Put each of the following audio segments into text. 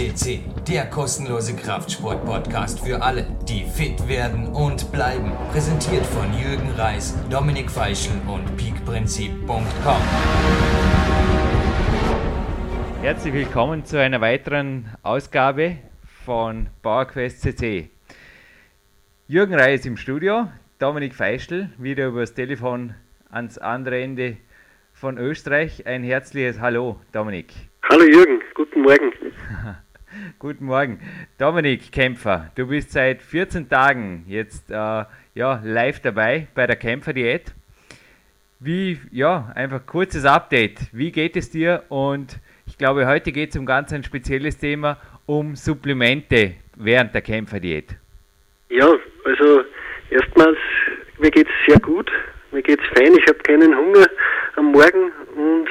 CC, der kostenlose Kraftsport-Podcast für alle, die fit werden und bleiben. Präsentiert von Jürgen Reis, Dominik Feischl und peakprinzip.com. Herzlich willkommen zu einer weiteren Ausgabe von PowerQuest CC. Jürgen Reis im Studio, Dominik Feischl wieder übers Telefon ans andere Ende von Österreich. Ein herzliches Hallo, Dominik. Hallo Jürgen, guten Morgen. guten Morgen. Dominik Kämpfer, du bist seit 14 Tagen jetzt äh, ja, live dabei bei der Kämpferdiät. Wie, ja, einfach kurzes Update. Wie geht es dir? Und ich glaube, heute geht es um ganz ein spezielles Thema, um Supplemente während der Kämpferdiät. Ja, also erstmals, mir geht es sehr gut. Mir geht es fein. Ich habe keinen Hunger am Morgen und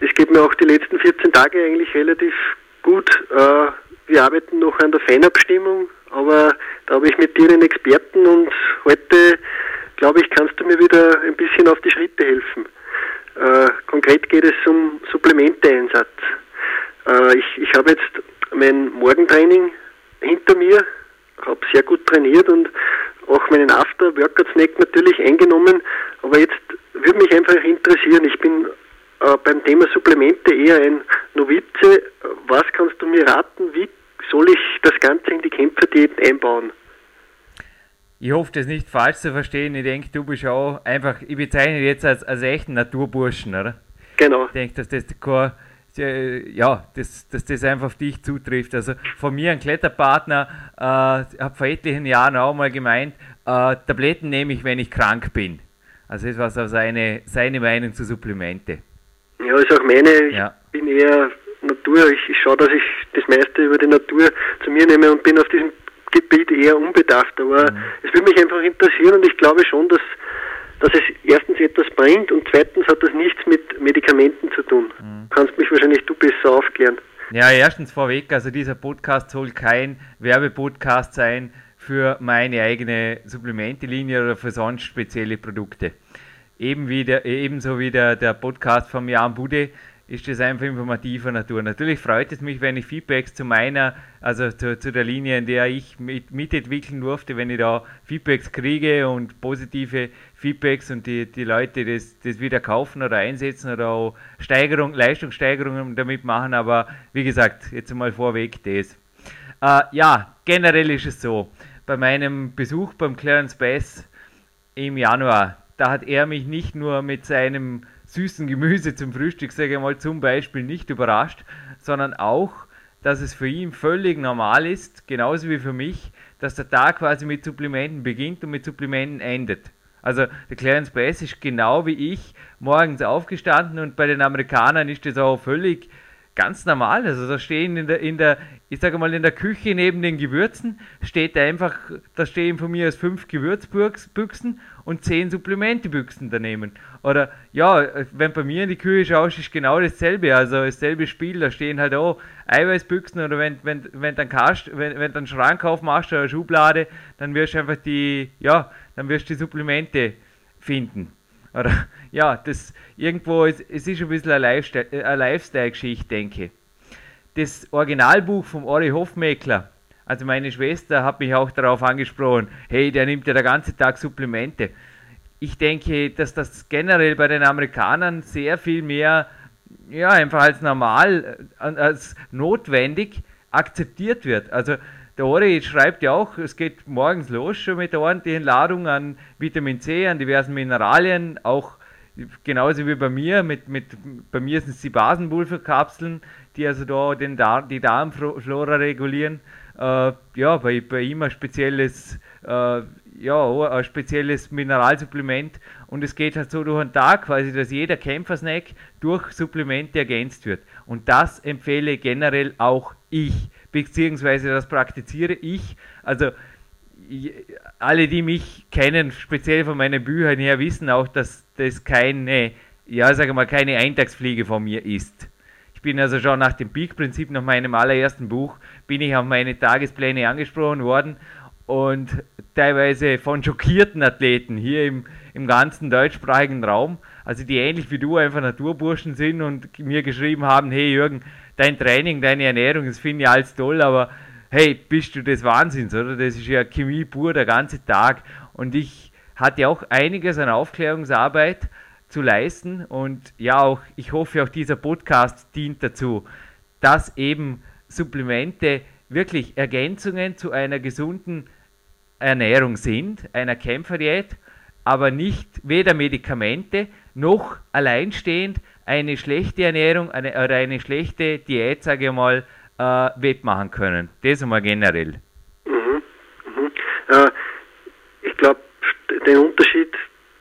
es geht mir auch die letzten 14 Tage eigentlich relativ gut. Äh, wir arbeiten noch an der Fanabstimmung, aber da habe ich mit dir einen Experten und heute, glaube ich, kannst du mir wieder ein bisschen auf die Schritte helfen. Äh, konkret geht es um Supplementeeinsatz. Äh, ich ich habe jetzt mein Morgentraining hinter mir, habe sehr gut trainiert und auch meinen After-Workout-Snack natürlich eingenommen, aber jetzt würde mich einfach interessieren, ich bin äh, beim Thema Supplemente eher ein Novize. Was kannst du mir raten? Wie soll ich das Ganze in die Kämpferdiät einbauen? Ich hoffe, das nicht falsch zu verstehen. Ich denke, du bist auch einfach, ich bezeichne dich jetzt als, als echten Naturburschen, oder? Genau. Ich denke, dass das kein, ja, dass, dass das einfach auf dich zutrifft. Also von mir ein Kletterpartner, äh, habe vor etlichen Jahren auch mal gemeint, äh, Tabletten nehme ich, wenn ich krank bin. Also das war so seine, seine Meinung zu Supplemente. Ja, ist auch meine. Ich ja. bin eher Natur. Ich, ich schaue, dass ich das meiste über die Natur zu mir nehme und bin auf diesem Gebiet eher unbedacht. Aber mhm. es würde mich einfach interessieren und ich glaube schon, dass, dass es erstens etwas bringt und zweitens hat das nichts mit Medikamenten zu tun. Mhm. Kannst mich wahrscheinlich du besser aufklären. Ja, erstens vorweg, also dieser Podcast soll kein Werbepodcast sein für meine eigene Supplementelinie oder für sonst spezielle Produkte. Eben wie der, ebenso wie der, der Podcast von Jan Bude ist das einfach informativer Natur. Natürlich freut es mich, wenn ich Feedbacks zu meiner, also zu, zu der Linie, in der ich mit, mitentwickeln durfte, wenn ich da Feedbacks kriege und positive Feedbacks und die, die Leute das, das wieder kaufen oder einsetzen oder auch Steigerung, Leistungssteigerungen damit machen. Aber wie gesagt, jetzt mal vorweg das. Äh, ja, generell ist es so bei meinem Besuch beim Clarence Bass im Januar, da hat er mich nicht nur mit seinem süßen Gemüse zum Frühstück, sage ich mal, zum Beispiel nicht überrascht, sondern auch, dass es für ihn völlig normal ist, genauso wie für mich, dass der Tag quasi mit Supplementen beginnt und mit Supplementen endet. Also der Clarence Bass ist genau wie ich morgens aufgestanden und bei den Amerikanern ist das auch völlig ganz normal. Also da stehen in der, in der, ich sage mal, in der Küche neben den Gewürzen steht einfach, da stehen von mir aus fünf Gewürzbüchsen und zehn Supplementebüchsen daneben. Oder ja, wenn bei mir in die Küche schaust, ist genau dasselbe, also dasselbe Spiel, da stehen halt auch Eiweißbüchsen oder wenn, wenn, wenn dann Kast, wenn, wenn dann Schrank aufmachst oder Schublade, dann wirst du einfach die, ja, dann wirst du die Supplemente finden. Oder ja, das irgendwo, es, es ist ein bisschen eine Lifestyle-Geschichte, denke ich. Das Originalbuch vom Ori Hofmeckler, also meine Schwester hat mich auch darauf angesprochen, hey, der nimmt ja den ganzen Tag Supplemente. Ich denke, dass das generell bei den Amerikanern sehr viel mehr, ja, einfach als normal, äh, als notwendig akzeptiert wird. Also der Ori schreibt ja auch, es geht morgens los schon mit der ordentlichen Ladung an Vitamin C, an diversen Mineralien, auch genauso wie bei mir, mit, mit, bei mir sind es die Basenpulverkapseln, die also da den Dar die Darmflora regulieren. Äh, ja, bei, bei ihm ein spezielles, äh, ja, ein spezielles Mineralsupplement und es geht halt so durch den Tag, quasi, dass jeder Kämpfersnack durch Supplemente ergänzt wird. Und das empfehle generell auch ich beziehungsweise das praktiziere ich. Also alle, die mich kennen, speziell von meinen Büchern her, wissen auch, dass das keine, ja, sage mal, keine Eintagsfliege von mir ist. Ich bin also schon nach dem Peak-Prinzip, nach meinem allerersten Buch, bin ich auf meine Tagespläne angesprochen worden und teilweise von schockierten Athleten hier im, im ganzen deutschsprachigen Raum, also die ähnlich wie du einfach Naturburschen sind und mir geschrieben haben, hey Jürgen, dein Training, deine Ernährung, das finde ich alles toll, aber hey, bist du des Wahnsinns, oder? Das ist ja Chemie pur der ganze Tag. Und ich hatte auch einiges an Aufklärungsarbeit zu leisten und ja, auch ich hoffe, auch dieser Podcast dient dazu, dass eben Supplemente wirklich Ergänzungen zu einer gesunden Ernährung sind, einer Kämpferdiät, aber nicht weder Medikamente noch alleinstehend eine schlechte Ernährung eine, oder eine schlechte Diät, sage ich mal, äh, wettmachen können. Das einmal generell. Mhm, mhm. Äh, ich glaube, den Unterschied,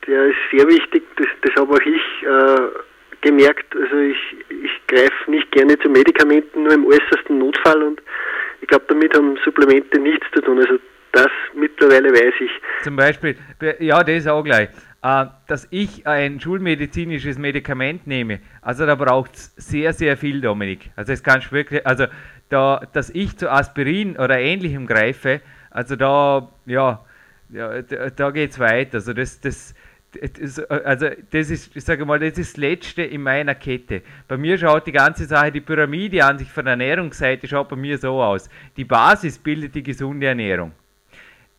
der ist sehr wichtig, das, das habe auch ich äh, gemerkt. Also ich, ich greife nicht gerne zu Medikamenten, nur im äußersten Notfall und ich glaube, damit haben Supplemente nichts zu tun. Also das mittlerweile weiß ich. Zum Beispiel, ja, das ist auch gleich, dass ich ein schulmedizinisches Medikament nehme. Also da braucht es sehr, sehr viel, Dominik. Also es kann wirklich, also da, dass ich zu Aspirin oder ähnlichem greife, also da, ja, ja da, da geht es weiter. Also das, das, also das ist, ich sage mal, das ist das Letzte in meiner Kette. Bei mir schaut die ganze Sache, die Pyramide an sich von der Ernährungsseite schaut bei mir so aus. Die Basis bildet die gesunde Ernährung.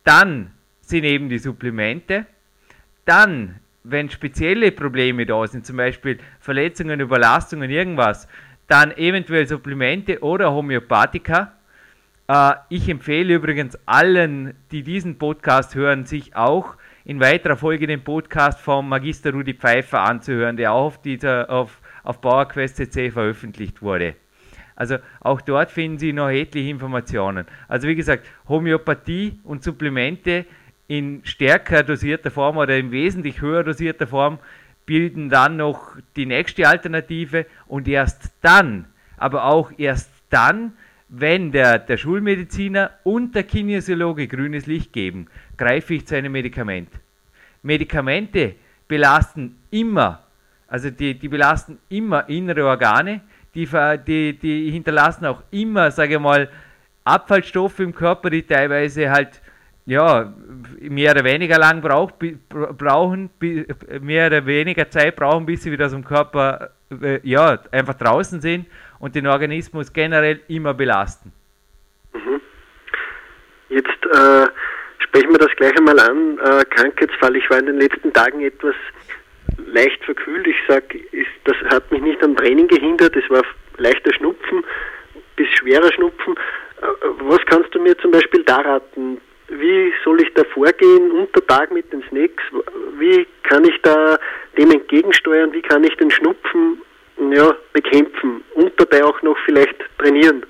Dann sind eben die Supplemente. Dann, wenn spezielle Probleme da sind, zum Beispiel Verletzungen, Überlastungen, irgendwas, dann eventuell Supplemente oder Homöopathika. Äh, ich empfehle übrigens allen, die diesen Podcast hören, sich auch in weiterer Folge den Podcast vom Magister Rudi Pfeiffer anzuhören, der auch auf, dieser, auf, auf PowerQuest CC veröffentlicht wurde. Also auch dort finden Sie noch etliche Informationen. Also wie gesagt, Homöopathie und Supplemente in stärker dosierter Form oder in wesentlich höher dosierter Form bilden dann noch die nächste Alternative und erst dann, aber auch erst dann, wenn der, der Schulmediziner und der Kinesiologe grünes Licht geben, greife ich zu einem Medikament. Medikamente belasten immer, also die, die belasten immer innere Organe, die, die, die hinterlassen auch immer, sage ich mal, Abfallstoffe im Körper, die teilweise halt ja, mehr oder weniger lang brauch, brauchen, mehr oder weniger Zeit brauchen, bis sie wieder aus dem Körper äh, ja, einfach draußen sind und den Organismus generell immer belasten. Mhm. Jetzt äh, sprechen wir das gleich einmal an. Äh, Krankheitsfall. Ich war in den letzten Tagen etwas leicht verkühlt. Ich sage, das hat mich nicht am Training gehindert. Es war leichter Schnupfen bis schwerer Schnupfen. Äh, was kannst du mir zum Beispiel da raten? Wie soll ich da vorgehen unter Tag mit den Snacks? Wie kann ich da dem entgegensteuern? Wie kann ich den Schnupfen ja, bekämpfen und dabei auch noch vielleicht trainieren?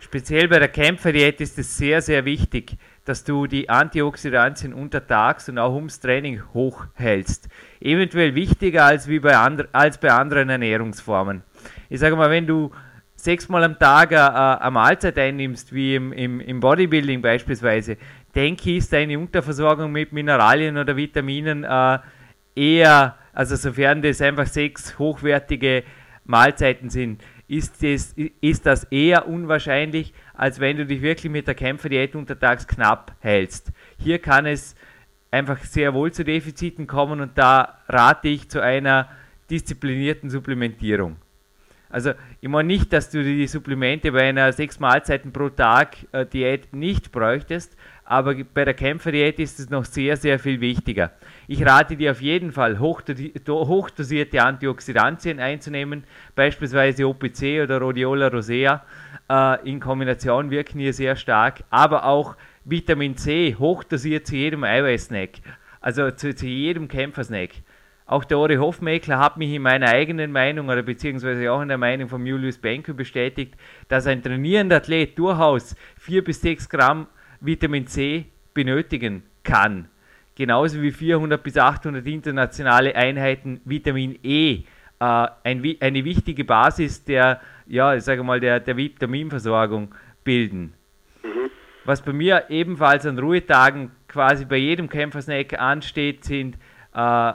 Speziell bei der Kämpferdiät ist es sehr, sehr wichtig, dass du die Antioxidantien untertags und auch ums Training hochhältst. Eventuell wichtiger als, wie bei, andre, als bei anderen Ernährungsformen. Ich sage mal, wenn du sechsmal am Tag äh, eine Mahlzeit einnimmst, wie im, im, im Bodybuilding beispielsweise, denke ich, ist deine Unterversorgung mit Mineralien oder Vitaminen äh, eher, also sofern das einfach sechs hochwertige Mahlzeiten sind, ist das, ist das eher unwahrscheinlich, als wenn du dich wirklich mit der Kämpferdiät untertags knapp hältst. Hier kann es einfach sehr wohl zu Defiziten kommen und da rate ich zu einer disziplinierten Supplementierung. Also ich meine nicht, dass du die Supplemente bei einer sechs Mahlzeiten pro Tag äh, Diät nicht bräuchtest, aber bei der Kämpferdiät ist es noch sehr, sehr viel wichtiger. Ich rate dir auf jeden Fall, hochdosierte Antioxidantien einzunehmen, beispielsweise OPC oder Rhodiola rosea. Äh, in Kombination wirken hier sehr stark, aber auch Vitamin C, hochdosiert zu jedem Eiweißsnack, also zu, zu jedem Kämpfersnack. Auch der Ori Hofmeckler hat mich in meiner eigenen Meinung oder beziehungsweise auch in der Meinung von Julius Benko bestätigt, dass ein trainierender Athlet durchaus 4 bis 6 Gramm Vitamin C benötigen kann. Genauso wie 400 bis 800 internationale Einheiten Vitamin E, äh, ein, eine wichtige Basis der, ja, ich sage mal, der, der Vitaminversorgung bilden. Mhm. Was bei mir ebenfalls an Ruhetagen quasi bei jedem Kämpfersnack ansteht, sind äh,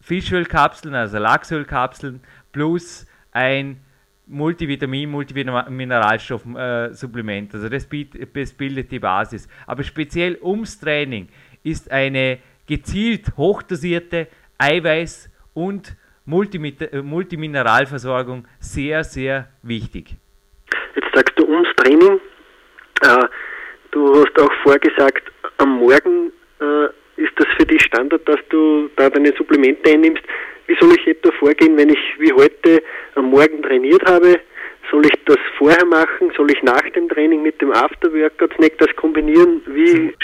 Fischölkapseln, also Lachsölkapseln, plus ein Multivitamin, Multimineralstoffsupplement. Äh, also das, das bildet die Basis. Aber speziell ums Training ist eine gezielt hochdosierte Eiweiß- und äh, Multimineralversorgung sehr, sehr wichtig. Jetzt sagst du ums Training. Äh, du hast auch vorgesagt, am Morgen äh, ist das für dich Standard, dass du da deine Supplemente einnimmst. Wie soll ich etwa vorgehen, wenn ich wie heute am Morgen trainiert habe? Soll ich das vorher machen? Soll ich nach dem Training mit dem After-Workout-Snack das kombinieren? Wie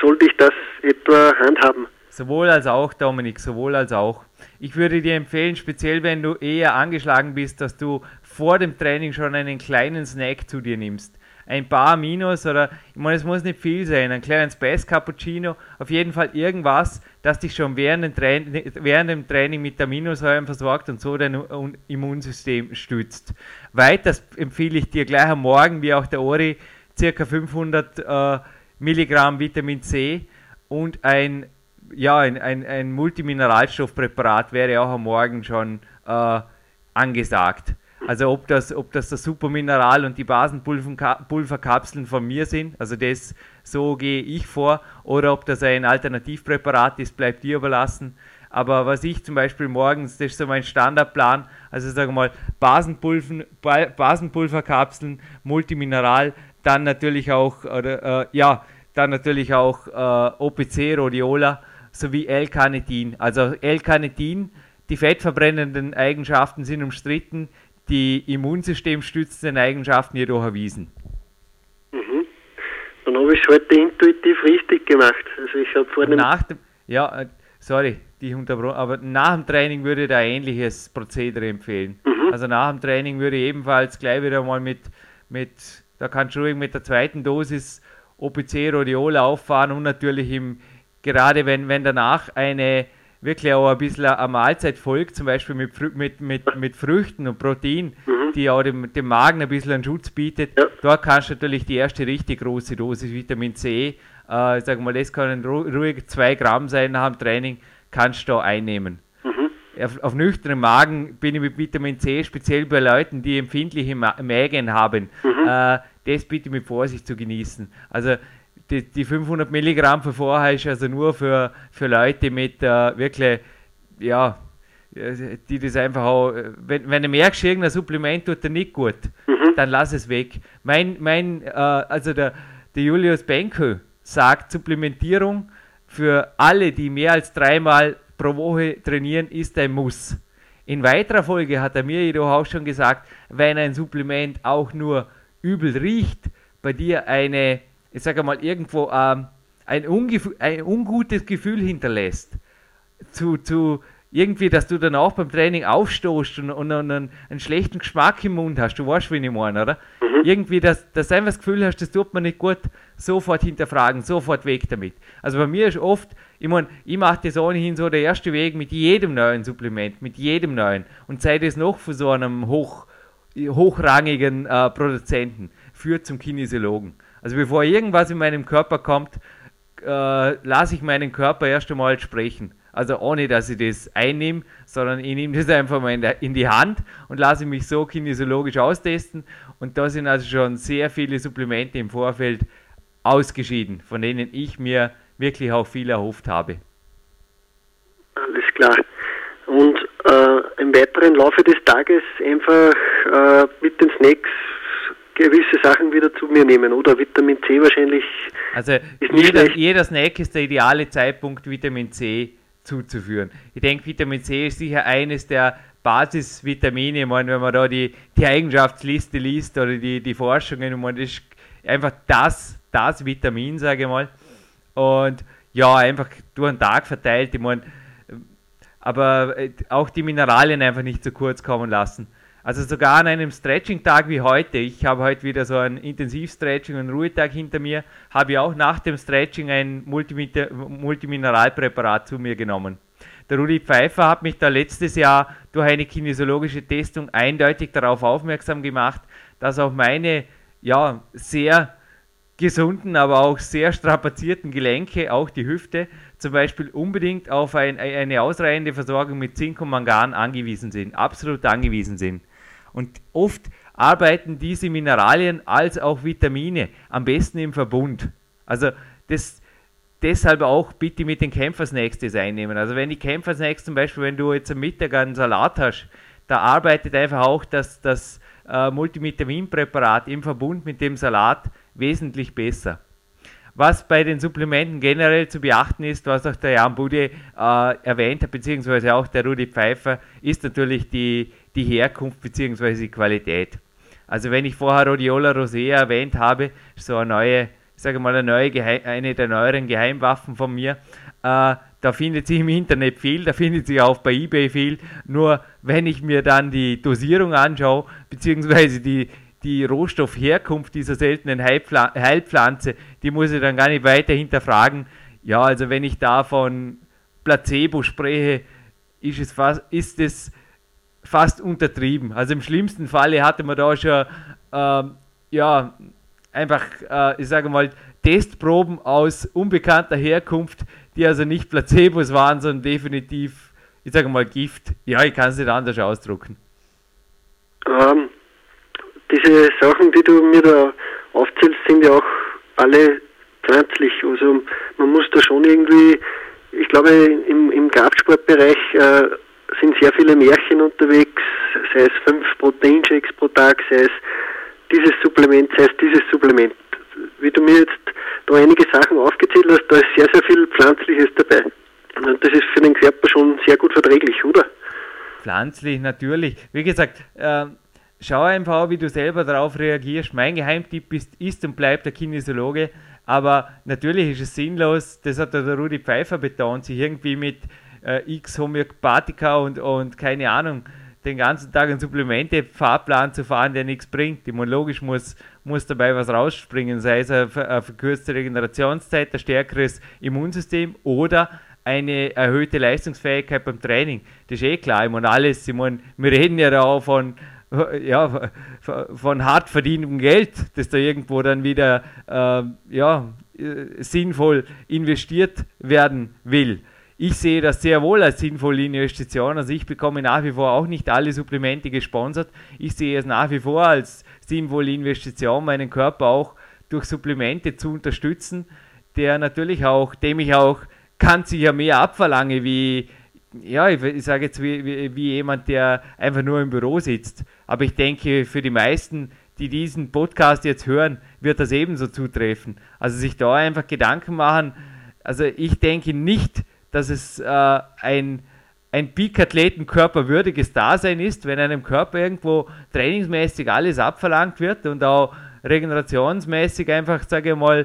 sollte ich das etwa handhaben? Sowohl als auch, Dominik, sowohl als auch. Ich würde dir empfehlen, speziell wenn du eher angeschlagen bist, dass du vor dem Training schon einen kleinen Snack zu dir nimmst ein paar Minus oder, ich meine, es muss nicht viel sein, ein kleines Space Cappuccino, auf jeden Fall irgendwas, das dich schon während dem, Training, während dem Training mit Aminosäuren versorgt und so dein Immunsystem stützt. Weiter empfehle ich dir gleich am Morgen, wie auch der Ori, circa 500 äh, Milligramm Vitamin C und ein, ja, ein, ein, ein Multimineralstoffpräparat wäre auch am Morgen schon äh, angesagt. Also ob das, ob das das Supermineral und die Basenpulverkapseln von mir sind, also das so gehe ich vor, oder ob das ein Alternativpräparat ist, bleibt dir überlassen. Aber was ich zum Beispiel morgens, das ist so mein Standardplan, also sagen wir mal Basenpulver, Basenpulverkapseln, Multimineral, dann natürlich auch, oder, äh, ja, dann natürlich auch äh, OPC, Rhodiola sowie L-Carnitin. Also L-Carnitin, die fettverbrennenden Eigenschaften sind umstritten die immunsystemstützenden Eigenschaften jedoch erwiesen. Mhm. Dann habe ich es heute intuitiv richtig gemacht. Also ich habe vor dem nach dem ja, äh, sorry, die unterbrochen, aber nach dem Training würde ich da ähnliches Prozedere empfehlen. Mhm. Also nach dem Training würde ich ebenfalls gleich wieder mal mit, mit da kannst du ruhig mit der zweiten Dosis OPC Rhodiola auffahren und natürlich im, gerade wenn, wenn danach eine wirklich auch ein bisschen eine Mahlzeit folgt, zum Beispiel mit, mit, mit, mit Früchten und Protein, mhm. die auch dem, dem Magen ein bisschen einen Schutz bietet. Ja. Dort kannst du natürlich die erste richtig große Dosis Vitamin C, äh, sag mal, das können ruhig zwei Gramm sein nach dem Training, kannst du einnehmen. Mhm. Auf, auf nüchternen Magen bin ich mit Vitamin C, speziell bei Leuten, die empfindliche Mägen haben, mhm. äh, das bitte mit Vorsicht zu genießen. Also die, die 500 Milligramm für vorher ist also nur für, für Leute mit äh, wirklich, ja, die das einfach auch, wenn, wenn du merkst, irgendein Supplement tut dir nicht gut, mhm. dann lass es weg. Mein, mein äh, also der, der Julius Benko sagt, Supplementierung für alle, die mehr als dreimal pro Woche trainieren, ist ein Muss. In weiterer Folge hat er mir jedoch auch schon gesagt, wenn ein Supplement auch nur übel riecht, bei dir eine ich sage mal, irgendwo ähm, ein, ein, ungutes Gefühl hinterlässt, zu, zu irgendwie, dass du dann auch beim Training aufstoßt und, und, und einen, einen, schlechten Geschmack im Mund hast, du weißt, wie ich meine, oder? Mhm. Irgendwie, dass, dass du einfach das Gefühl hast, das tut man nicht gut, sofort hinterfragen, sofort weg damit. Also bei mir ist oft, ich meine, ich mache das ohnehin so, der erste Weg mit jedem neuen Supplement, mit jedem neuen und sei das noch von so einem hoch, hochrangigen äh, Produzenten, führt zum Kinesiologen. Also bevor irgendwas in meinem Körper kommt, äh, lasse ich meinen Körper erst einmal sprechen. Also ohne, dass ich das einnehme, sondern ich nehme das einfach mal in, die Hand und lasse mich so kinesiologisch austesten. Und da sind also schon sehr viele Supplemente im Vorfeld ausgeschieden, von denen ich mir wirklich auch viel erhofft habe. Alles klar. Und äh, im weiteren Laufe des Tages einfach äh, mit den Snacks gewisse Sachen wieder zu mir nehmen oder Vitamin C wahrscheinlich. Also jeder, jeder Snack ist der ideale Zeitpunkt, Vitamin C zuzuführen. Ich denke, Vitamin C ist sicher eines der Basisvitamine. Ich meine, wenn man da die, die Eigenschaftsliste liest oder die, die Forschungen, ich meine, das ist einfach das, das Vitamin, sage ich mal. Und ja, einfach durch den Tag verteilt. Ich meine, aber auch die Mineralien einfach nicht zu kurz kommen lassen. Also sogar an einem Stretching-Tag wie heute, ich habe heute wieder so einen Intensivstretching und Ruhetag hinter mir, habe ich auch nach dem Stretching ein Multimineralpräparat zu mir genommen. Der Rudi Pfeiffer hat mich da letztes Jahr durch eine kinesiologische Testung eindeutig darauf aufmerksam gemacht, dass auch meine ja, sehr gesunden, aber auch sehr strapazierten Gelenke, auch die Hüfte, zum Beispiel unbedingt auf ein, eine ausreichende Versorgung mit Zink und Mangan angewiesen sind, absolut angewiesen sind. Und oft arbeiten diese Mineralien als auch Vitamine am besten im Verbund. Also das, deshalb auch bitte mit den Kämpfersnacks das einnehmen. Also wenn die Kämpfersnacks zum Beispiel, wenn du jetzt am Mittag einen Salat hast, da arbeitet einfach auch das, das äh, Multivitaminpräparat im Verbund mit dem Salat wesentlich besser. Was bei den Supplementen generell zu beachten ist, was auch der Jan Bude äh, erwähnt hat, beziehungsweise auch der Rudi Pfeiffer, ist natürlich die, die Herkunft beziehungsweise die Qualität. Also wenn ich vorher Rhodiola Rosea erwähnt habe, so eine neue, ich sage mal, eine, neue eine der neueren Geheimwaffen von mir, äh, da findet sich im Internet viel, da findet sich auch bei eBay viel. Nur wenn ich mir dann die Dosierung anschaue, beziehungsweise die, die Rohstoffherkunft dieser seltenen Heilpflanze, die muss ich dann gar nicht weiter hinterfragen. Ja, also wenn ich da von Placebo spreche, ist es fast, ist es fast untertrieben. Also im schlimmsten Falle hatte man da schon, äh, ja, einfach, äh, ich sage mal, Testproben aus unbekannter Herkunft, die also nicht Placebos waren, sondern definitiv, ich sage mal, Gift. Ja, ich kann es nicht anders ausdrucken. Ähm, diese Sachen, die du mir da aufzählst, sind ja auch alle pflanzlich. Also man muss da schon irgendwie, ich glaube im, im Kraftsportbereich äh, sind sehr viele Märchen unterwegs, sei es fünf Proteinshakes pro Tag, sei es dieses Supplement, sei es dieses Supplement. Wie du mir jetzt da einige Sachen aufgezählt hast, da ist sehr, sehr viel Pflanzliches dabei. Und das ist für den Körper schon sehr gut verträglich, oder? Pflanzlich, natürlich. Wie gesagt, äh, schau einfach, wie du selber darauf reagierst. Mein Geheimtipp ist, ist und bleibt der Kinesiologe. Aber natürlich ist es sinnlos, das hat der Rudi Pfeiffer betont, sich irgendwie mit äh, X Homöopathika und, und keine Ahnung, den ganzen Tag einen Supplemente-Fahrplan zu fahren, der nichts bringt. Immunologisch muss, muss dabei was rausspringen, sei es eine, eine verkürzte Regenerationszeit, ein stärkeres Immunsystem oder eine erhöhte Leistungsfähigkeit beim Training. Das ist eh klar. Ich meine, alles, ich meine, wir reden ja da auch von, ja, von hart verdientem Geld, das da irgendwo dann wieder äh, ja, äh, sinnvoll investiert werden will. Ich sehe das sehr wohl als sinnvolle Investition. Also ich bekomme nach wie vor auch nicht alle Supplemente gesponsert. Ich sehe es nach wie vor als sinnvolle Investition, meinen Körper auch durch Supplemente zu unterstützen, der natürlich auch, dem ich auch ganz sicher mehr abverlange, wie, ja, ich, sage jetzt wie, wie jemand, der einfach nur im Büro sitzt. Aber ich denke, für die meisten, die diesen Podcast jetzt hören, wird das ebenso zutreffen. Also sich da einfach Gedanken machen. Also ich denke nicht, dass es äh, ein, ein Peak-Athleten-Körper würdiges Dasein ist, wenn einem Körper irgendwo trainingsmäßig alles abverlangt wird und auch regenerationsmäßig einfach, sage ich mal,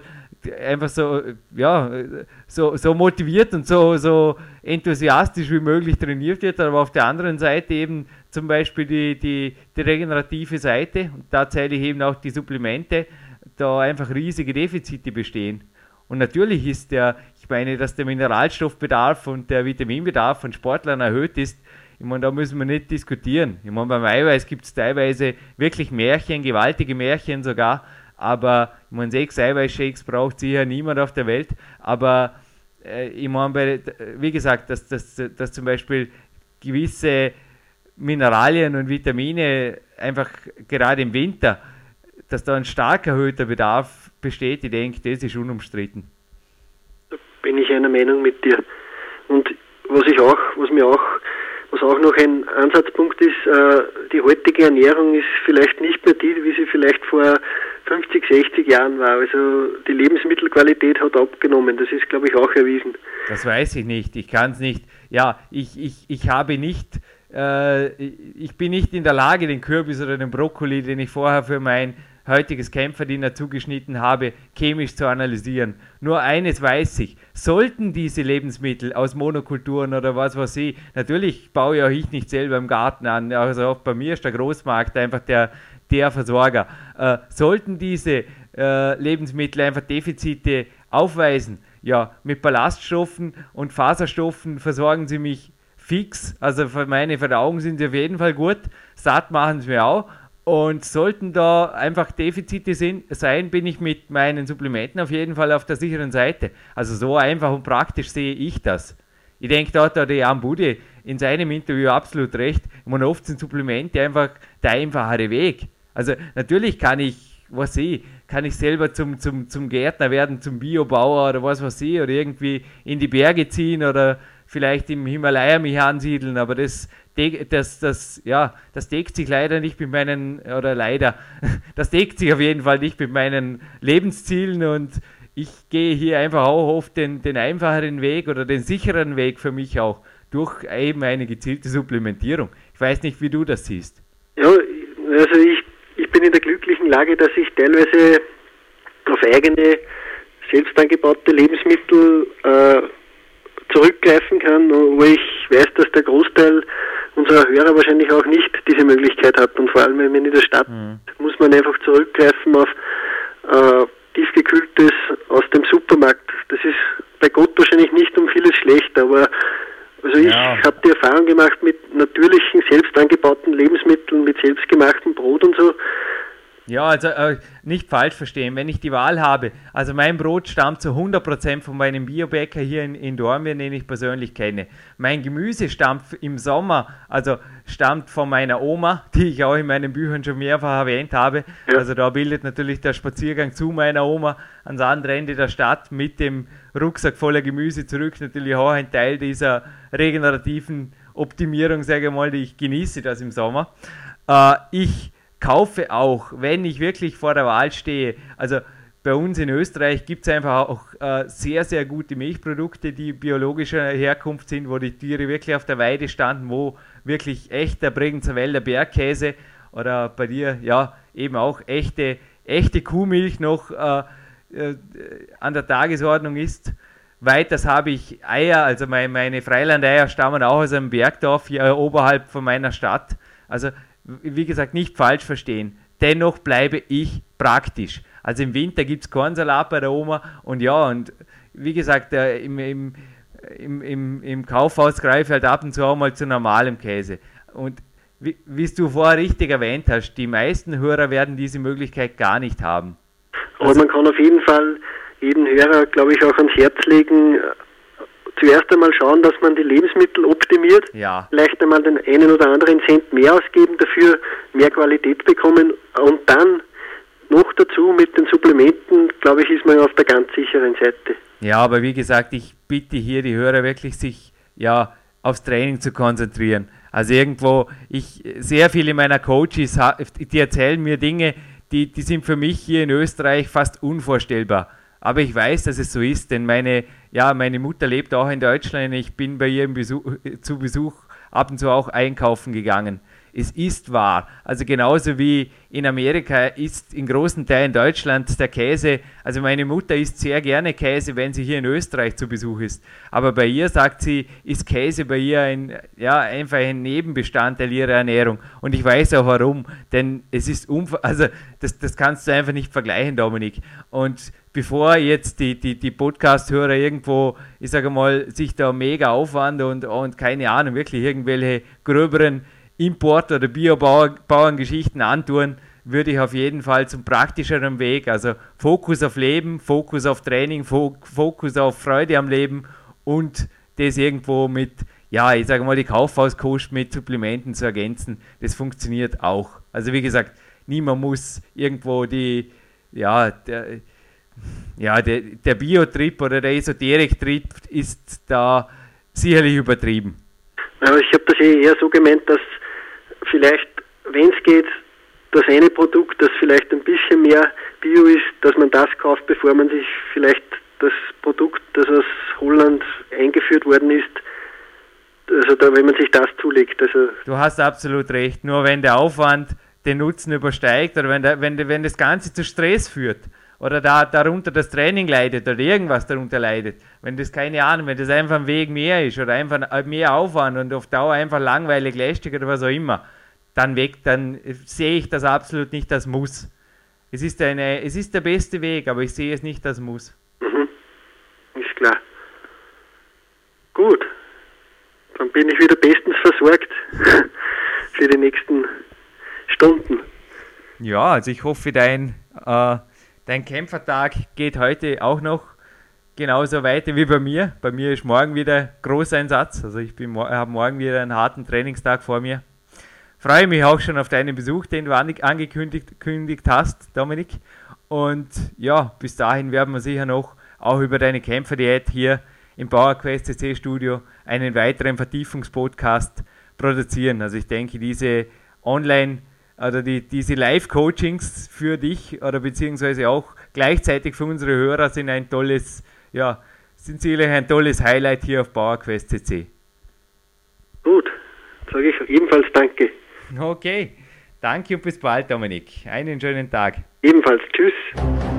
einfach so, ja, so, so motiviert und so, so enthusiastisch wie möglich trainiert wird, aber auf der anderen Seite eben zum Beispiel die, die, die regenerative Seite und da zähle ich eben auch die Supplemente, da einfach riesige Defizite bestehen. Und natürlich ist der, ich meine, dass der Mineralstoffbedarf und der Vitaminbedarf von Sportlern erhöht ist. Ich meine, da müssen wir nicht diskutieren. Ich meine, beim Eiweiß gibt es teilweise wirklich Märchen, gewaltige Märchen sogar. Aber ich meine, sechs Eiweißshakes braucht sicher niemand auf der Welt. Aber äh, ich meine, wie gesagt, dass, dass, dass zum Beispiel gewisse Mineralien und Vitamine einfach gerade im Winter, dass da ein stark erhöhter Bedarf besteht, ich denke, das ist unumstritten. Ich einer Meinung mit dir. Und was ich auch, was mir auch, was auch noch ein Ansatzpunkt ist, äh, die heutige Ernährung ist vielleicht nicht mehr die, wie sie vielleicht vor 50, 60 Jahren war. Also die Lebensmittelqualität hat abgenommen. Das ist, glaube ich, auch erwiesen. Das weiß ich nicht. Ich kann es nicht. Ja, ich, ich, ich habe nicht äh, ich bin nicht in der Lage, den Kürbis oder den Brokkoli, den ich vorher für mein heutiges Kämpferdiener zugeschnitten habe, chemisch zu analysieren. Nur eines weiß ich, sollten diese Lebensmittel aus Monokulturen oder was weiß ich, natürlich baue ja ich nicht selber im Garten an, also auch bei mir ist der Großmarkt einfach der, der Versorger. Äh, sollten diese äh, Lebensmittel einfach Defizite aufweisen, ja, mit Ballaststoffen und Faserstoffen versorgen sie mich fix. Also für meine Verdauung sind sie auf jeden Fall gut. Satt machen sie mir auch. Und sollten da einfach Defizite sein, bin ich mit meinen Supplementen auf jeden Fall auf der sicheren Seite. Also so einfach und praktisch sehe ich das. Ich denke, da hat der Jan Bude in seinem Interview absolut recht. Meine, oft sind Supplemente einfach der einfachere Weg. Also natürlich kann ich, was ich, kann ich selber zum, zum, zum Gärtner werden, zum Biobauer oder was weiß ich, oder irgendwie in die Berge ziehen oder vielleicht im Himalaya mich ansiedeln, aber das, das, das, ja, das deckt sich leider nicht mit meinen, oder leider, das deckt sich auf jeden Fall nicht mit meinen Lebenszielen und ich gehe hier einfach auch oft den, den einfacheren Weg oder den sicheren Weg für mich auch durch eben eine gezielte Supplementierung. Ich weiß nicht, wie du das siehst. Ja, also ich, ich bin in der glücklichen Lage, dass ich teilweise auf eigene selbst angebaute Lebensmittel äh, zurückgreifen kann, wo ich weiß, dass der Großteil unserer Hörer wahrscheinlich auch nicht diese Möglichkeit hat. Und vor allem, wenn man in der Stadt mhm. muss man einfach zurückgreifen auf äh, tiefgekühltes aus dem Supermarkt. Das ist bei Gott wahrscheinlich nicht um vieles schlecht, aber also ich ja. habe die Erfahrung gemacht mit natürlichen, selbst angebauten Lebensmitteln, mit selbstgemachtem Brot und so. Ja, also äh, nicht falsch verstehen, wenn ich die Wahl habe, also mein Brot stammt zu 100% von meinem Biobäcker hier in, in Dornbirn, den ich persönlich kenne. Mein Gemüse stammt im Sommer, also stammt von meiner Oma, die ich auch in meinen Büchern schon mehrfach erwähnt habe. Ja. Also da bildet natürlich der Spaziergang zu meiner Oma ans andere Ende der Stadt mit dem Rucksack voller Gemüse zurück natürlich auch ein Teil dieser regenerativen Optimierung, sage ich mal, die ich genieße das im Sommer. Äh, ich kaufe auch, wenn ich wirklich vor der Wahl stehe, also bei uns in Österreich gibt es einfach auch äh, sehr, sehr gute Milchprodukte, die biologischer Herkunft sind, wo die Tiere wirklich auf der Weide standen, wo wirklich echter Bregenzer Wälder Bergkäse oder bei dir ja eben auch echte, echte Kuhmilch noch äh, äh, an der Tagesordnung ist. Weiters habe ich Eier, also meine, meine Freilandeier stammen auch aus einem Bergdorf hier oberhalb von meiner Stadt. Also wie gesagt, nicht falsch verstehen. Dennoch bleibe ich praktisch. Also im Winter gibt es Kornsalat bei der Oma und ja, und wie gesagt, äh, im, im, im, im, im Kaufhaus greife ich halt ab und zu auch mal zu normalem Käse. Und wie, wie du vorher richtig erwähnt hast, die meisten Hörer werden diese Möglichkeit gar nicht haben. Aber also, man kann auf jeden Fall jeden Hörer, glaube ich, auch ans Herz legen, zuerst einmal schauen, dass man die Lebensmittel optimiert, ja. vielleicht einmal den einen oder anderen Cent mehr ausgeben, dafür mehr Qualität bekommen und dann noch dazu mit den Supplementen, glaube ich, ist man auf der ganz sicheren Seite. Ja, aber wie gesagt, ich bitte hier die Hörer wirklich, sich ja aufs Training zu konzentrieren. Also irgendwo, ich sehr viele meiner Coaches, die erzählen mir Dinge, die, die sind für mich hier in Österreich fast unvorstellbar. Aber ich weiß, dass es so ist, denn meine, ja, meine Mutter lebt auch in Deutschland. Ich bin bei ihr Besuch, zu Besuch ab und zu auch einkaufen gegangen es ist wahr. Also genauso wie in Amerika ist in großen Teilen Deutschlands der Käse, also meine Mutter isst sehr gerne Käse, wenn sie hier in Österreich zu Besuch ist. Aber bei ihr sagt sie, ist Käse bei ihr ein, ja, einfach ein Nebenbestandteil ihrer Ernährung. Und ich weiß auch warum, denn es ist, also das, das kannst du einfach nicht vergleichen, Dominik. Und bevor jetzt die, die, die Podcast-Hörer irgendwo, ich sage mal, sich da mega aufwand und, und keine Ahnung, wirklich irgendwelche gröberen Import- oder Biobauerngeschichten antun, würde ich auf jeden Fall zum praktischeren Weg, also Fokus auf Leben, Fokus auf Training, Fokus auf Freude am Leben und das irgendwo mit, ja, ich sage mal, die Kaufhauskost mit Supplementen zu ergänzen, das funktioniert auch. Also wie gesagt, niemand muss irgendwo die, ja, der, ja, der, der Biotrip oder der Esoterik-Trip ist da sicherlich übertrieben. Ich habe das eher so gemeint, dass vielleicht, wenn es geht, das eine Produkt, das vielleicht ein bisschen mehr Bio ist, dass man das kauft, bevor man sich vielleicht das Produkt, das aus Holland eingeführt worden ist, also da, wenn man sich das zulegt. Also du hast absolut recht. Nur wenn der Aufwand den Nutzen übersteigt oder wenn, der, wenn, wenn das Ganze zu Stress führt oder da, darunter das Training leidet oder irgendwas darunter leidet, wenn das keine Ahnung, wenn das einfach ein Weg mehr ist oder einfach mehr Aufwand und auf Dauer einfach langweilig, lästig oder was auch immer, dann weg, dann sehe ich das absolut nicht als Muss. Es ist, eine, es ist der beste Weg, aber ich sehe es nicht als Muss. Mhm. Ist klar. Gut. Dann bin ich wieder bestens versorgt für die nächsten Stunden. Ja, also ich hoffe, dein, äh, dein Kämpfertag geht heute auch noch genauso weiter wie bei mir. Bei mir ist morgen wieder Großeinsatz. Also ich habe morgen wieder einen harten Trainingstag vor mir freue mich auch schon auf deinen Besuch, den du angekündigt hast, Dominik. Und ja, bis dahin werden wir sicher noch auch über deine Kämpferdiät hier im PowerQuest CC Studio einen weiteren Vertiefungspodcast produzieren. Also ich denke, diese Online- oder die, diese Live-Coachings für dich oder beziehungsweise auch gleichzeitig für unsere Hörer sind ein tolles, ja, sind sicherlich ein tolles Highlight hier auf PowerQuest CC. Gut, sage ich ebenfalls danke. Okay, danke und bis bald, Dominik. Einen schönen Tag. Ebenfalls, tschüss.